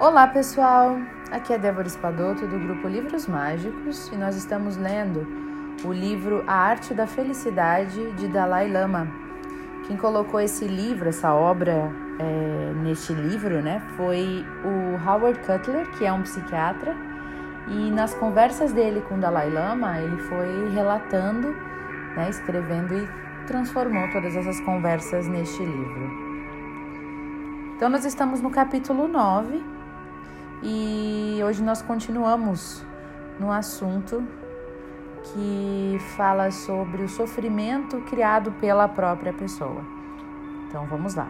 Olá pessoal, aqui é Débora Espadoto do grupo Livros Mágicos e nós estamos lendo o livro A Arte da Felicidade de Dalai Lama. Quem colocou esse livro, essa obra é, neste livro, né, foi o Howard Cutler, que é um psiquiatra, e nas conversas dele com Dalai Lama, ele foi relatando, né, escrevendo e transformou todas essas conversas neste livro. Então, nós estamos no capítulo 9 e hoje nós continuamos no assunto que fala sobre o sofrimento criado pela própria pessoa. Então vamos lá.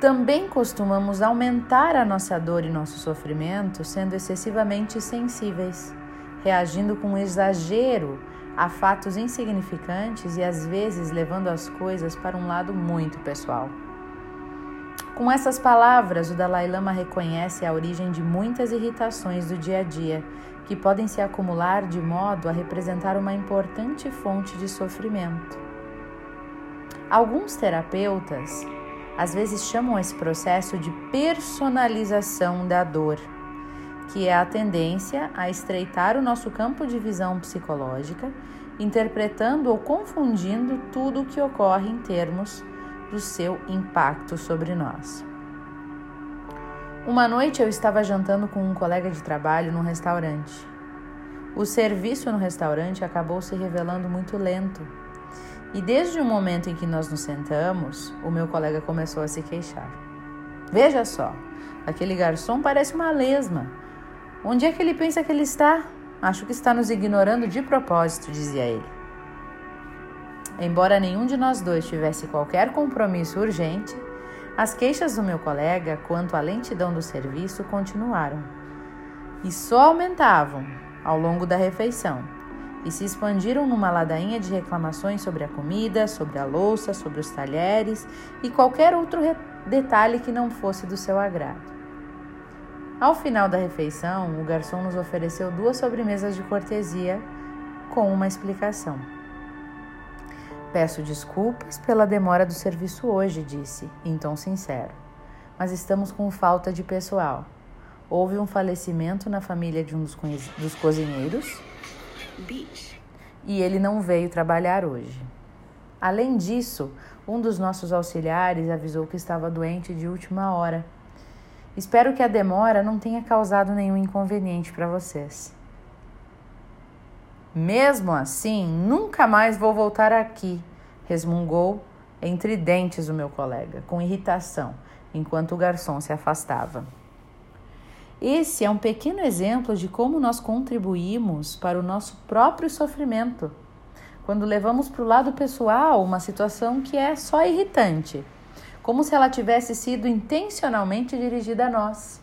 Também costumamos aumentar a nossa dor e nosso sofrimento sendo excessivamente sensíveis, reagindo com exagero a fatos insignificantes e às vezes levando as coisas para um lado muito pessoal. Com essas palavras, o Dalai Lama reconhece a origem de muitas irritações do dia a dia, que podem se acumular de modo a representar uma importante fonte de sofrimento. Alguns terapeutas às vezes chamam esse processo de personalização da dor, que é a tendência a estreitar o nosso campo de visão psicológica, interpretando ou confundindo tudo o que ocorre em termos do seu impacto sobre nós. Uma noite eu estava jantando com um colega de trabalho num restaurante. O serviço no restaurante acabou se revelando muito lento. E desde o momento em que nós nos sentamos, o meu colega começou a se queixar. Veja só, aquele garçom parece uma lesma. Onde é que ele pensa que ele está? Acho que está nos ignorando de propósito, dizia ele. Embora nenhum de nós dois tivesse qualquer compromisso urgente, as queixas do meu colega quanto à lentidão do serviço continuaram e só aumentavam ao longo da refeição e se expandiram numa ladainha de reclamações sobre a comida, sobre a louça, sobre os talheres e qualquer outro detalhe que não fosse do seu agrado. Ao final da refeição, o garçom nos ofereceu duas sobremesas de cortesia com uma explicação. Peço desculpas pela demora do serviço hoje, disse, em tom sincero. Mas estamos com falta de pessoal. Houve um falecimento na família de um dos, dos cozinheiros e ele não veio trabalhar hoje. Além disso, um dos nossos auxiliares avisou que estava doente de última hora. Espero que a demora não tenha causado nenhum inconveniente para vocês. Mesmo assim, nunca mais vou voltar aqui, resmungou entre dentes o meu colega, com irritação, enquanto o garçom se afastava. Esse é um pequeno exemplo de como nós contribuímos para o nosso próprio sofrimento, quando levamos para o lado pessoal uma situação que é só irritante, como se ela tivesse sido intencionalmente dirigida a nós.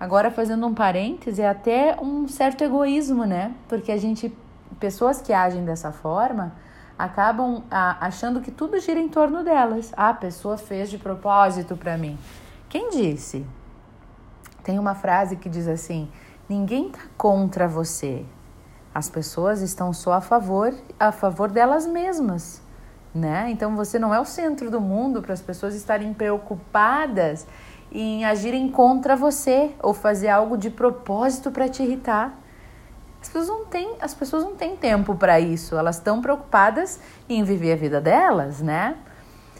Agora, fazendo um parêntese, é até um certo egoísmo, né? Porque a gente, pessoas que agem dessa forma, acabam achando que tudo gira em torno delas. Ah, a pessoa fez de propósito para mim. Quem disse? Tem uma frase que diz assim: ninguém está contra você. As pessoas estão só a favor, a favor delas mesmas, né? Então você não é o centro do mundo para as pessoas estarem preocupadas em agirem contra você ou fazer algo de propósito para te irritar. As pessoas não têm, as pessoas não têm tempo para isso, elas estão preocupadas em viver a vida delas, né?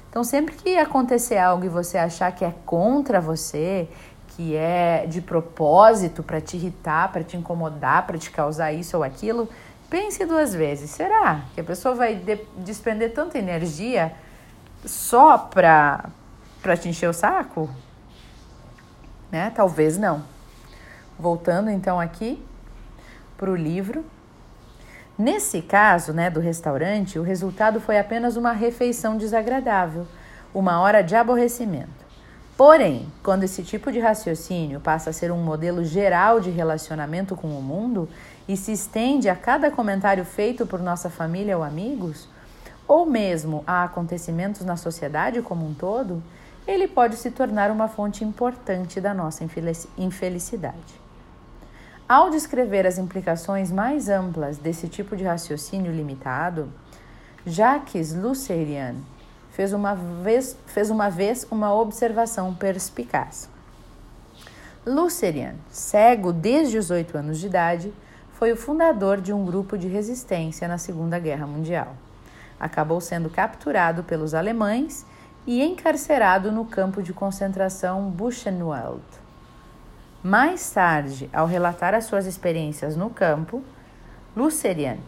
Então, sempre que acontecer algo e você achar que é contra você, que é de propósito para te irritar, para te incomodar, para te causar isso ou aquilo, pense duas vezes. Será que a pessoa vai de despender tanta energia só para te encher o saco? Né? Talvez não. Voltando então aqui para o livro. Nesse caso, né, do restaurante, o resultado foi apenas uma refeição desagradável, uma hora de aborrecimento. Porém, quando esse tipo de raciocínio passa a ser um modelo geral de relacionamento com o mundo e se estende a cada comentário feito por nossa família ou amigos, ou mesmo a acontecimentos na sociedade como um todo, ele pode se tornar uma fonte importante da nossa infelicidade. Ao descrever as implicações mais amplas desse tipo de raciocínio limitado, Jacques Lucerian fez uma vez, fez uma, vez uma observação perspicaz. Lucerian, cego desde os oito anos de idade, foi o fundador de um grupo de resistência na Segunda Guerra Mundial. Acabou sendo capturado pelos alemães e encarcerado no campo de concentração Buchenwald. Mais tarde, ao relatar as suas experiências no campo, Lucerian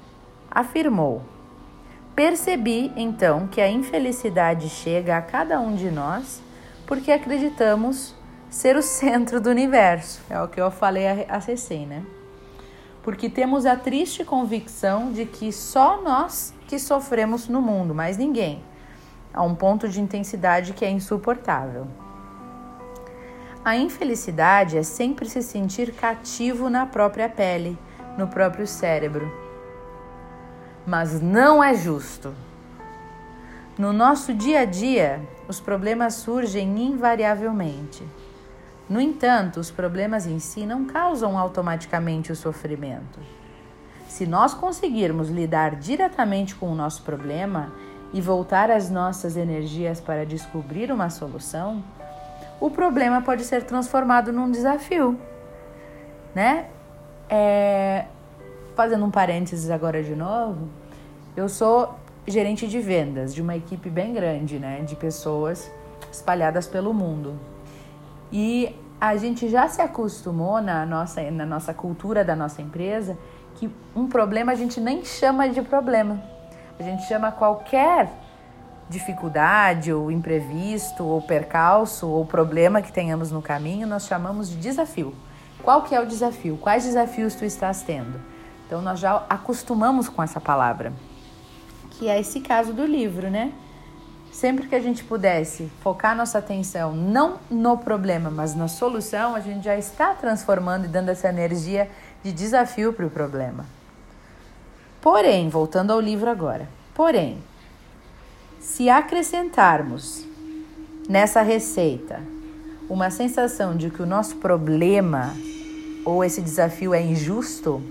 afirmou: Percebi então que a infelicidade chega a cada um de nós porque acreditamos ser o centro do universo. É o que eu falei a recém, né? Porque temos a triste convicção de que só nós que sofremos no mundo, mais ninguém, a um ponto de intensidade que é insuportável. A infelicidade é sempre se sentir cativo na própria pele, no próprio cérebro mas não é justo. No nosso dia a dia, os problemas surgem invariavelmente. No entanto, os problemas em si não causam automaticamente o sofrimento. Se nós conseguirmos lidar diretamente com o nosso problema e voltar as nossas energias para descobrir uma solução, o problema pode ser transformado num desafio, né? É, fazendo um parênteses agora de novo, eu sou gerente de vendas de uma equipe bem grande, né, de pessoas espalhadas pelo mundo. E a gente já se acostumou na nossa, na nossa cultura da nossa empresa que um problema a gente nem chama de problema. A gente chama qualquer dificuldade ou imprevisto ou percalço ou problema que tenhamos no caminho, nós chamamos de desafio. Qual que é o desafio? Quais desafios tu estás tendo? Então nós já acostumamos com essa palavra, que é esse caso do livro, né? Sempre que a gente pudesse focar nossa atenção não no problema, mas na solução, a gente já está transformando e dando essa energia de desafio para o problema. Porém, voltando ao livro agora, porém, se acrescentarmos nessa receita uma sensação de que o nosso problema ou esse desafio é injusto,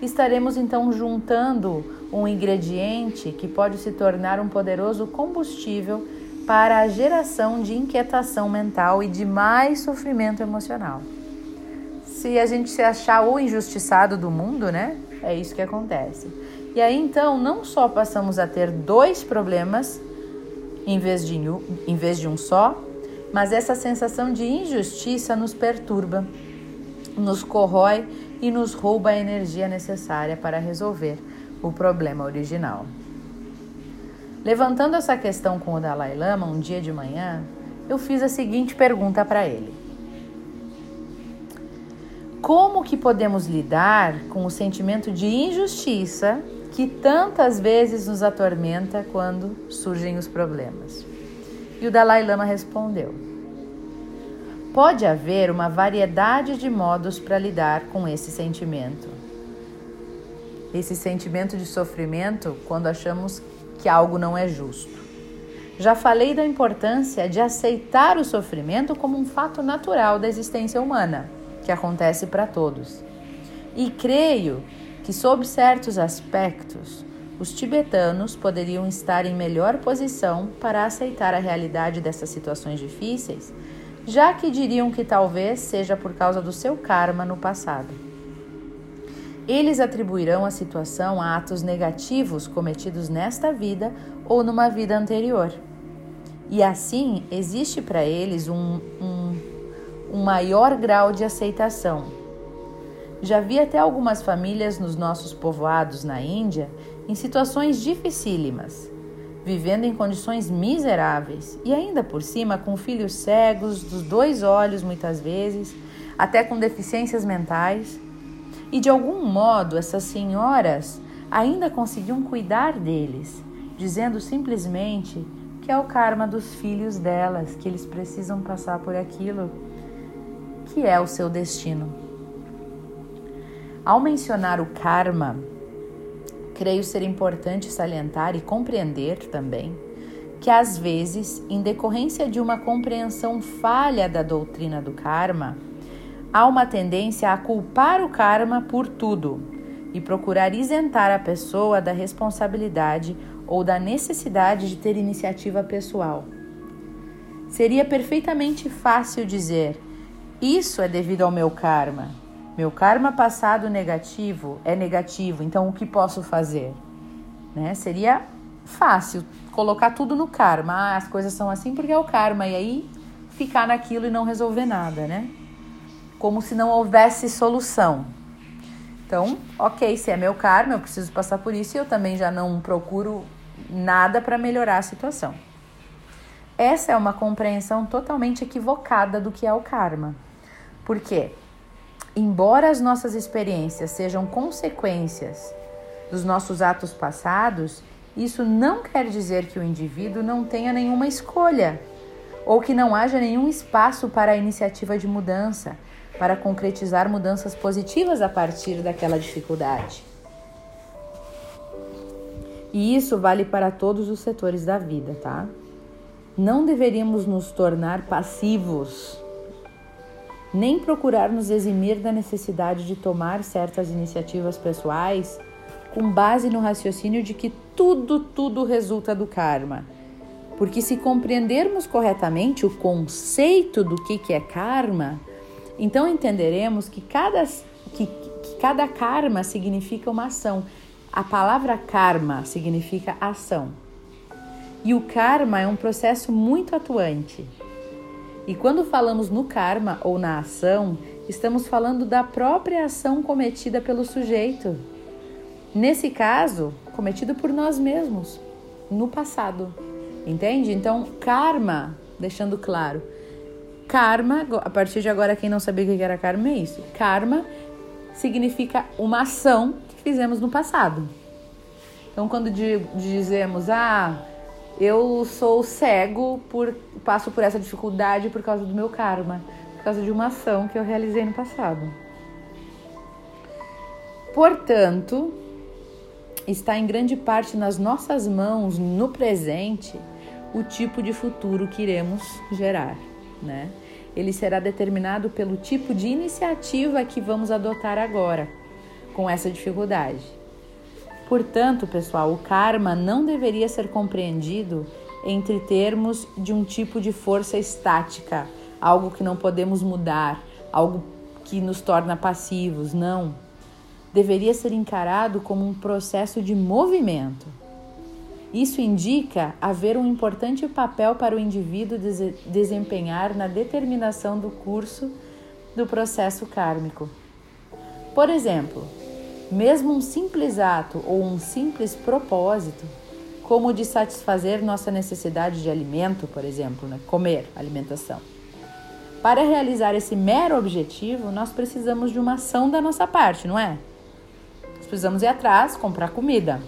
estaremos então juntando um ingrediente que pode se tornar um poderoso combustível para a geração de inquietação mental e de mais sofrimento emocional. Se a gente se achar o injustiçado do mundo, né? É isso que acontece. E aí então não só passamos a ter dois problemas em vez de, em vez de um só, mas essa sensação de injustiça nos perturba, nos corrói e nos rouba a energia necessária para resolver o problema original. Levantando essa questão com o Dalai Lama um dia de manhã, eu fiz a seguinte pergunta para ele: Como que podemos lidar com o sentimento de injustiça que tantas vezes nos atormenta quando surgem os problemas? E o Dalai Lama respondeu: Pode haver uma variedade de modos para lidar com esse sentimento. Esse sentimento de sofrimento quando achamos que algo não é justo. Já falei da importância de aceitar o sofrimento como um fato natural da existência humana, que acontece para todos. E creio que, sob certos aspectos, os tibetanos poderiam estar em melhor posição para aceitar a realidade dessas situações difíceis já que diriam que talvez seja por causa do seu karma no passado. Eles atribuirão a situação a atos negativos cometidos nesta vida ou numa vida anterior. E assim existe para eles um, um, um maior grau de aceitação. Já vi até algumas famílias nos nossos povoados na Índia em situações dificílimas vivendo em condições miseráveis e ainda por cima com filhos cegos dos dois olhos muitas vezes, até com deficiências mentais. E de algum modo essas senhoras ainda conseguiam cuidar deles, dizendo simplesmente que é o karma dos filhos delas, que eles precisam passar por aquilo que é o seu destino. Ao mencionar o karma, creio ser importante salientar e compreender também que, às vezes, em decorrência de uma compreensão falha da doutrina do karma, há uma tendência a culpar o karma por tudo e procurar isentar a pessoa da responsabilidade ou da necessidade de ter iniciativa pessoal. Seria perfeitamente fácil dizer: isso é devido ao meu karma. Meu karma passado negativo é negativo, então o que posso fazer? Né? Seria fácil colocar tudo no karma. Ah, as coisas são assim porque é o karma, e aí ficar naquilo e não resolver nada, né? Como se não houvesse solução. Então, ok, se é meu karma, eu preciso passar por isso e eu também já não procuro nada para melhorar a situação. Essa é uma compreensão totalmente equivocada do que é o karma. Porque, embora as nossas experiências sejam consequências dos nossos atos passados, isso não quer dizer que o indivíduo não tenha nenhuma escolha ou que não haja nenhum espaço para a iniciativa de mudança, para concretizar mudanças positivas a partir daquela dificuldade. E isso vale para todos os setores da vida, tá? Não deveríamos nos tornar passivos nem procurar nos eximir da necessidade de tomar certas iniciativas pessoais com base no raciocínio de que tudo, tudo resulta do karma. Porque se compreendermos corretamente o conceito do que, que é karma, então entenderemos que cada, que, que cada karma significa uma ação. A palavra karma significa ação. E o karma é um processo muito atuante. E quando falamos no karma ou na ação, estamos falando da própria ação cometida pelo sujeito. Nesse caso, cometido por nós mesmos, no passado. Entende? Então, karma, deixando claro, karma, a partir de agora, quem não sabia o que era karma é isso. Karma significa uma ação que fizemos no passado. Então, quando dizemos, ah, eu sou cego por passo por essa dificuldade por causa do meu karma, por causa de uma ação que eu realizei no passado. Portanto, está em grande parte nas nossas mãos no presente o tipo de futuro que iremos gerar, né? Ele será determinado pelo tipo de iniciativa que vamos adotar agora com essa dificuldade. Portanto, pessoal, o karma não deveria ser compreendido entre termos de um tipo de força estática, algo que não podemos mudar, algo que nos torna passivos, não. Deveria ser encarado como um processo de movimento. Isso indica haver um importante papel para o indivíduo desempenhar na determinação do curso do processo kármico. Por exemplo, mesmo um simples ato ou um simples propósito, como o de satisfazer nossa necessidade de alimento, por exemplo, né? comer, alimentação. Para realizar esse mero objetivo, nós precisamos de uma ação da nossa parte, não é? Nós precisamos ir atrás, comprar comida.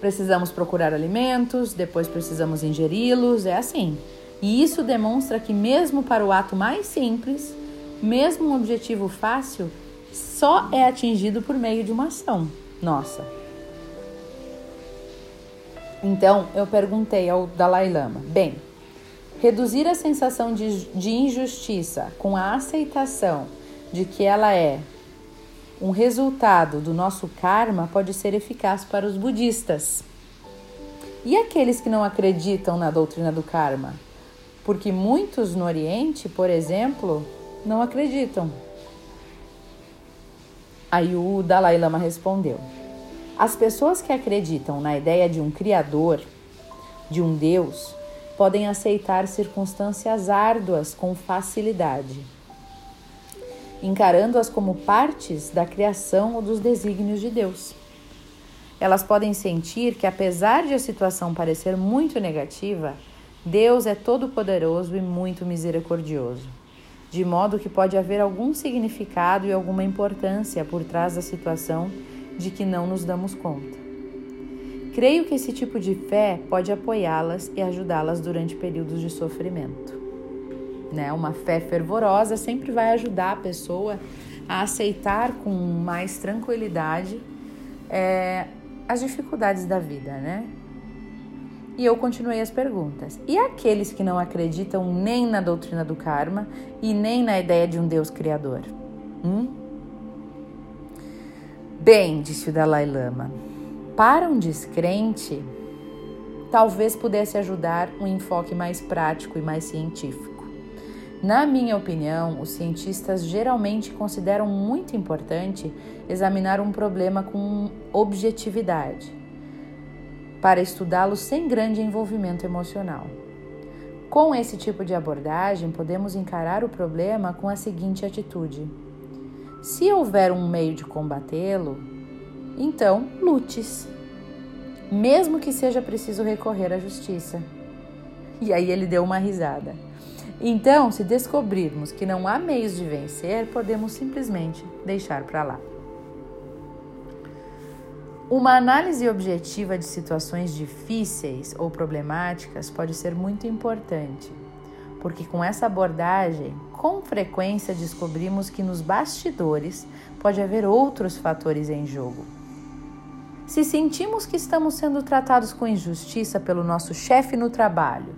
Precisamos procurar alimentos, depois precisamos ingeri-los, é assim. E isso demonstra que, mesmo para o ato mais simples, mesmo um objetivo fácil, só é atingido por meio de uma ação nossa. Então eu perguntei ao Dalai Lama: bem, reduzir a sensação de, de injustiça com a aceitação de que ela é um resultado do nosso karma pode ser eficaz para os budistas. E aqueles que não acreditam na doutrina do karma? Porque muitos no Oriente, por exemplo, não acreditam. Aí o Dalai Lama respondeu: As pessoas que acreditam na ideia de um Criador, de um Deus, podem aceitar circunstâncias árduas com facilidade, encarando-as como partes da criação ou dos desígnios de Deus. Elas podem sentir que, apesar de a situação parecer muito negativa, Deus é todo-poderoso e muito misericordioso de modo que pode haver algum significado e alguma importância por trás da situação de que não nos damos conta. Creio que esse tipo de fé pode apoiá-las e ajudá-las durante períodos de sofrimento. Né? Uma fé fervorosa sempre vai ajudar a pessoa a aceitar com mais tranquilidade é, as dificuldades da vida, né? E eu continuei as perguntas. E aqueles que não acreditam nem na doutrina do karma e nem na ideia de um Deus criador? Hum? Bem, disse o Dalai Lama, Para um descrente, talvez pudesse ajudar um enfoque mais prático e mais científico. Na minha opinião, os cientistas geralmente consideram muito importante examinar um problema com objetividade, para estudá-lo sem grande envolvimento emocional. Com esse tipo de abordagem, podemos encarar o problema com a seguinte atitude: se houver um meio de combatê-lo, então lutes, mesmo que seja preciso recorrer à justiça. E aí ele deu uma risada. Então, se descobrirmos que não há meios de vencer, podemos simplesmente deixar para lá. Uma análise objetiva de situações difíceis ou problemáticas pode ser muito importante, porque com essa abordagem, com frequência descobrimos que nos bastidores pode haver outros fatores em jogo. Se sentimos que estamos sendo tratados com injustiça pelo nosso chefe no trabalho,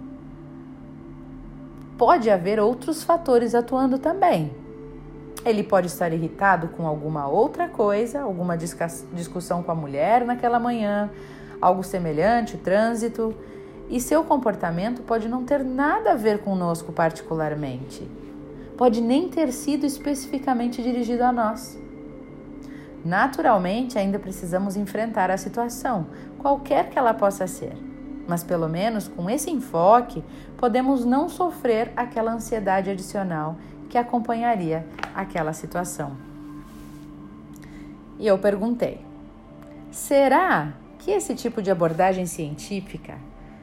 pode haver outros fatores atuando também, ele pode estar irritado com alguma outra coisa, alguma discussão com a mulher naquela manhã, algo semelhante, trânsito, e seu comportamento pode não ter nada a ver conosco particularmente. Pode nem ter sido especificamente dirigido a nós. Naturalmente, ainda precisamos enfrentar a situação, qualquer que ela possa ser. Mas pelo menos com esse enfoque, podemos não sofrer aquela ansiedade adicional que acompanharia aquela situação. E eu perguntei: será que esse tipo de abordagem científica,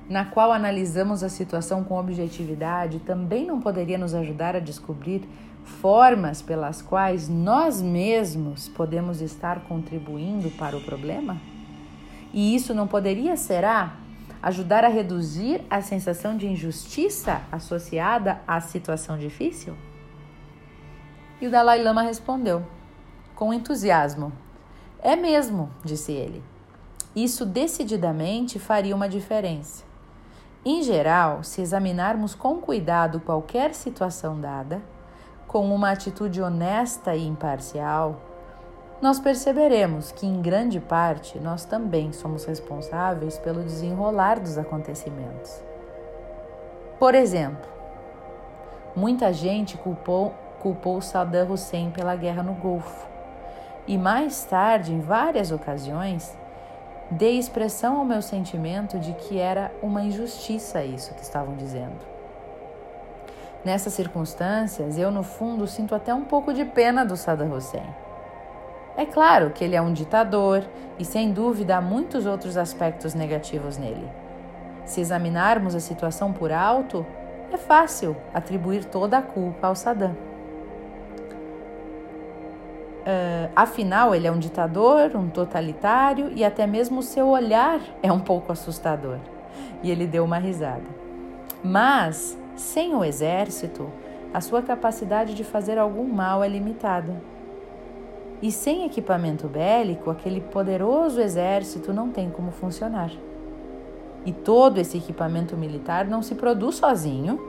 na qual analisamos a situação com objetividade, também não poderia nos ajudar a descobrir formas pelas quais nós mesmos podemos estar contribuindo para o problema? E isso não poderia, será, ajudar a reduzir a sensação de injustiça associada à situação difícil? E o Dalai Lama respondeu, com entusiasmo: É mesmo, disse ele. Isso decididamente faria uma diferença. Em geral, se examinarmos com cuidado qualquer situação dada, com uma atitude honesta e imparcial, nós perceberemos que, em grande parte, nós também somos responsáveis pelo desenrolar dos acontecimentos. Por exemplo, muita gente culpou culpou Saddam Hussein pela guerra no Golfo. E mais tarde, em várias ocasiões, dei expressão ao meu sentimento de que era uma injustiça isso que estavam dizendo. Nessas circunstâncias, eu no fundo sinto até um pouco de pena do Saddam Hussein. É claro que ele é um ditador e, sem dúvida, há muitos outros aspectos negativos nele. Se examinarmos a situação por alto, é fácil atribuir toda a culpa ao Saddam. Uh, afinal, ele é um ditador, um totalitário e até mesmo o seu olhar é um pouco assustador. E ele deu uma risada. Mas, sem o exército, a sua capacidade de fazer algum mal é limitada. E sem equipamento bélico, aquele poderoso exército não tem como funcionar. E todo esse equipamento militar não se produz sozinho,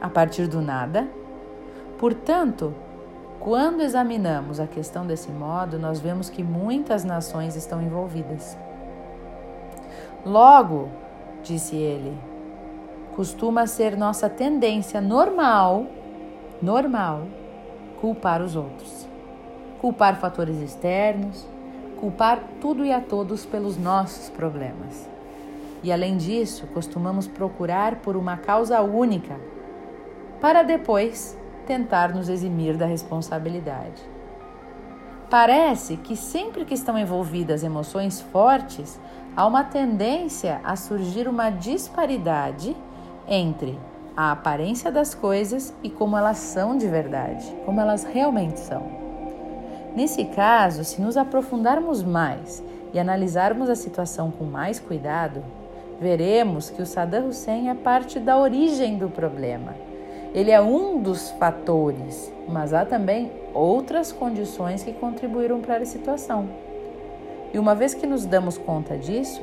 a partir do nada. Portanto, quando examinamos a questão desse modo, nós vemos que muitas nações estão envolvidas. Logo, disse ele, costuma ser nossa tendência normal, normal, culpar os outros. Culpar fatores externos, culpar tudo e a todos pelos nossos problemas. E além disso, costumamos procurar por uma causa única, para depois tentar nos eximir da responsabilidade. Parece que sempre que estão envolvidas emoções fortes, há uma tendência a surgir uma disparidade entre a aparência das coisas e como elas são de verdade, como elas realmente são. Nesse caso, se nos aprofundarmos mais e analisarmos a situação com mais cuidado, veremos que o Saddam Hussein é parte da origem do problema ele é um dos fatores, mas há também outras condições que contribuíram para a situação. E uma vez que nos damos conta disso,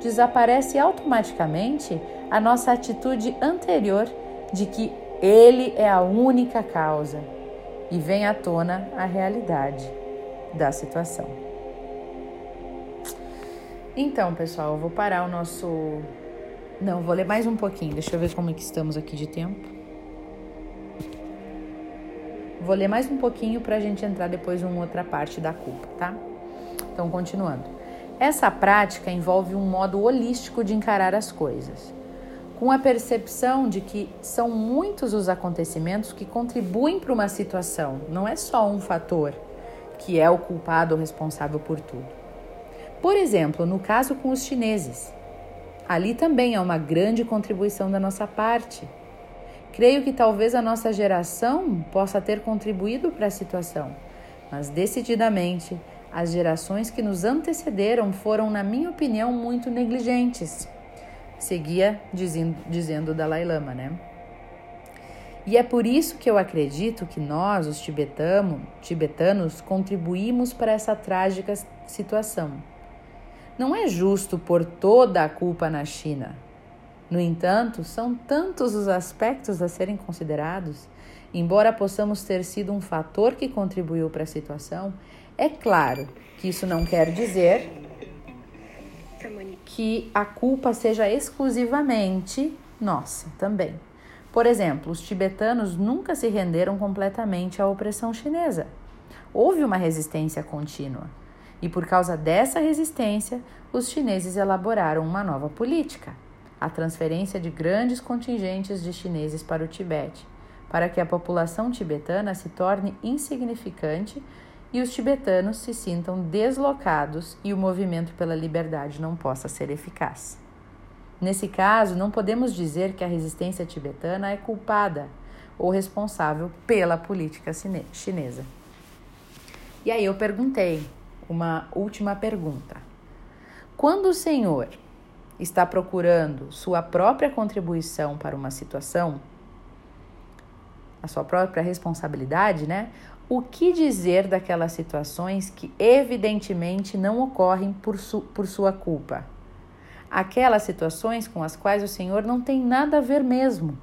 desaparece automaticamente a nossa atitude anterior de que ele é a única causa e vem à tona a realidade da situação. Então, pessoal, eu vou parar o nosso. Não, vou ler mais um pouquinho. Deixa eu ver como é que estamos aqui de tempo. Vou ler mais um pouquinho para a gente entrar depois em outra parte da culpa, tá? Então, continuando. Essa prática envolve um modo holístico de encarar as coisas, com a percepção de que são muitos os acontecimentos que contribuem para uma situação, não é só um fator que é o culpado ou responsável por tudo. Por exemplo, no caso com os chineses, ali também há uma grande contribuição da nossa parte. Creio que talvez a nossa geração possa ter contribuído para a situação, mas decididamente as gerações que nos antecederam foram, na minha opinião, muito negligentes. Seguia dizendo, dizendo Dalai Lama, né? E é por isso que eu acredito que nós, os tibetano, tibetanos, contribuímos para essa trágica situação. Não é justo pôr toda a culpa na China. No entanto, são tantos os aspectos a serem considerados. Embora possamos ter sido um fator que contribuiu para a situação, é claro que isso não quer dizer que a culpa seja exclusivamente nossa também. Por exemplo, os tibetanos nunca se renderam completamente à opressão chinesa. Houve uma resistência contínua. E por causa dessa resistência, os chineses elaboraram uma nova política, a transferência de grandes contingentes de chineses para o Tibete, para que a população tibetana se torne insignificante e os tibetanos se sintam deslocados e o movimento pela liberdade não possa ser eficaz. Nesse caso, não podemos dizer que a resistência tibetana é culpada ou responsável pela política chinesa. E aí eu perguntei uma última pergunta. Quando o Senhor está procurando sua própria contribuição para uma situação, a sua própria responsabilidade, né? O que dizer daquelas situações que evidentemente não ocorrem por, su por sua culpa? aquelas situações com as quais o Senhor não tem nada a ver mesmo,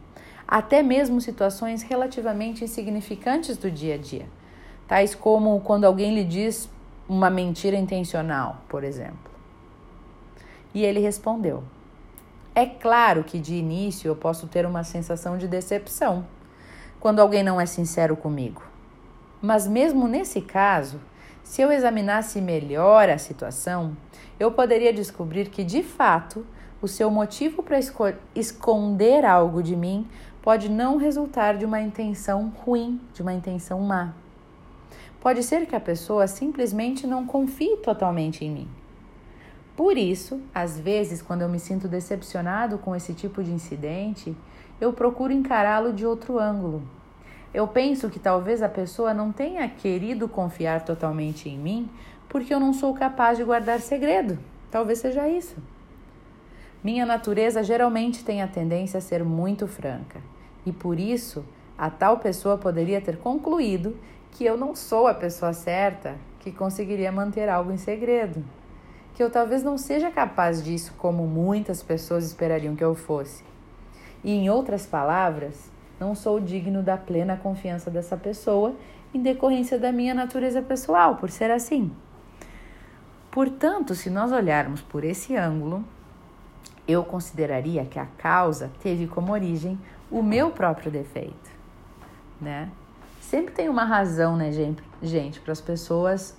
até mesmo situações relativamente insignificantes do dia a dia, tais como quando alguém lhe diz uma mentira intencional, por exemplo. E ele respondeu: É claro que de início eu posso ter uma sensação de decepção quando alguém não é sincero comigo. Mas mesmo nesse caso, se eu examinasse melhor a situação, eu poderia descobrir que, de fato, o seu motivo para esconder algo de mim pode não resultar de uma intenção ruim, de uma intenção má. Pode ser que a pessoa simplesmente não confie totalmente em mim. Por isso, às vezes, quando eu me sinto decepcionado com esse tipo de incidente, eu procuro encará-lo de outro ângulo. Eu penso que talvez a pessoa não tenha querido confiar totalmente em mim porque eu não sou capaz de guardar segredo. Talvez seja isso. Minha natureza geralmente tem a tendência a ser muito franca, e por isso a tal pessoa poderia ter concluído que eu não sou a pessoa certa que conseguiria manter algo em segredo, que eu talvez não seja capaz disso como muitas pessoas esperariam que eu fosse. E em outras palavras, não sou digno da plena confiança dessa pessoa em decorrência da minha natureza pessoal, por ser assim. Portanto, se nós olharmos por esse ângulo, eu consideraria que a causa teve como origem o meu próprio defeito, né? Sempre tem uma razão, né, gente, gente para as pessoas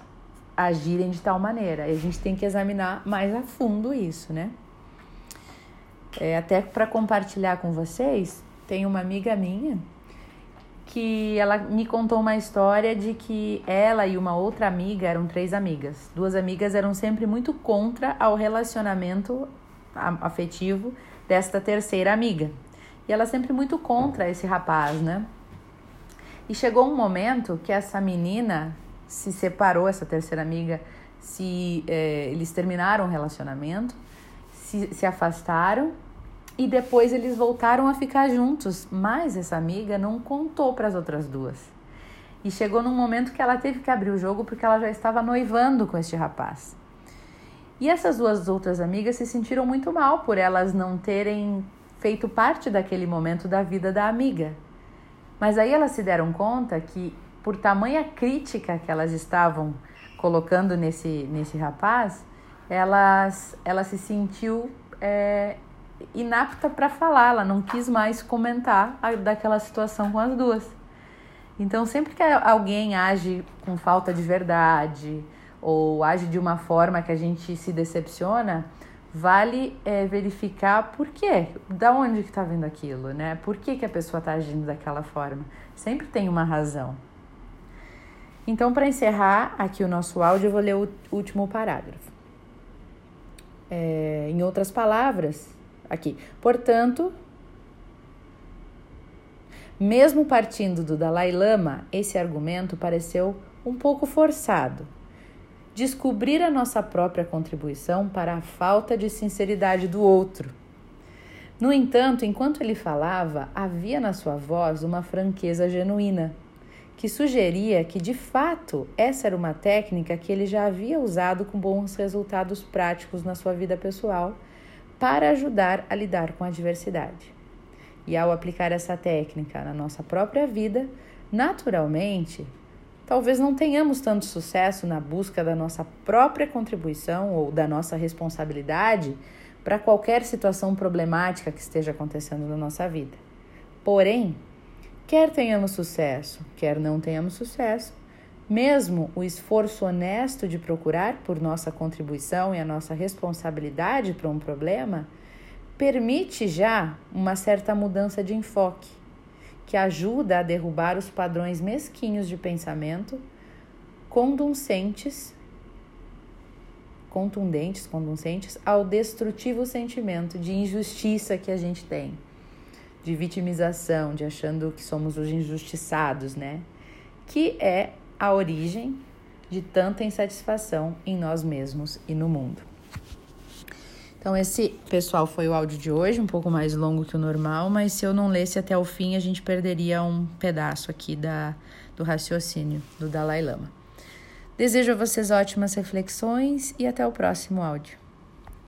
agirem de tal maneira. E a gente tem que examinar mais a fundo isso, né? É, até para compartilhar com vocês, tem uma amiga minha que ela me contou uma história de que ela e uma outra amiga eram três amigas. Duas amigas eram sempre muito contra ao relacionamento afetivo desta terceira amiga. E ela sempre muito contra esse rapaz, né? E chegou um momento que essa menina se separou, essa terceira amiga, se eh, eles terminaram o relacionamento, se, se afastaram e depois eles voltaram a ficar juntos, mas essa amiga não contou para as outras duas. E chegou num momento que ela teve que abrir o jogo porque ela já estava noivando com este rapaz. E essas duas outras amigas se sentiram muito mal por elas não terem feito parte daquele momento da vida da amiga. Mas aí elas se deram conta que, por tamanha crítica que elas estavam colocando nesse, nesse rapaz, ela, ela se sentiu é, inapta para falar, ela não quis mais comentar a, daquela situação com as duas. Então, sempre que alguém age com falta de verdade ou age de uma forma que a gente se decepciona, vale é, verificar por quê, da onde que está vindo aquilo, né? Por que, que a pessoa está agindo daquela forma? Sempre tem uma razão. Então, para encerrar aqui o nosso áudio, eu vou ler o último parágrafo. É, em outras palavras, aqui, portanto, mesmo partindo do Dalai Lama, esse argumento pareceu um pouco forçado. Descobrir a nossa própria contribuição para a falta de sinceridade do outro. No entanto, enquanto ele falava, havia na sua voz uma franqueza genuína, que sugeria que de fato essa era uma técnica que ele já havia usado com bons resultados práticos na sua vida pessoal para ajudar a lidar com a adversidade. E ao aplicar essa técnica na nossa própria vida, naturalmente, talvez não tenhamos tanto sucesso na busca da nossa própria contribuição ou da nossa responsabilidade para qualquer situação problemática que esteja acontecendo na nossa vida. Porém, quer tenhamos sucesso, quer não tenhamos sucesso, mesmo o esforço honesto de procurar por nossa contribuição e a nossa responsabilidade para um problema permite já uma certa mudança de enfoque, que ajuda a derrubar os padrões mesquinhos de pensamento conducentes contundentes, conducentes ao destrutivo sentimento de injustiça que a gente tem, de vitimização, de achando que somos os injustiçados, né? Que é a origem de tanta insatisfação em nós mesmos e no mundo. Então, esse, pessoal, foi o áudio de hoje, um pouco mais longo que o normal, mas se eu não lesse até o fim, a gente perderia um pedaço aqui da, do raciocínio do Dalai Lama. Desejo a vocês ótimas reflexões e até o próximo áudio.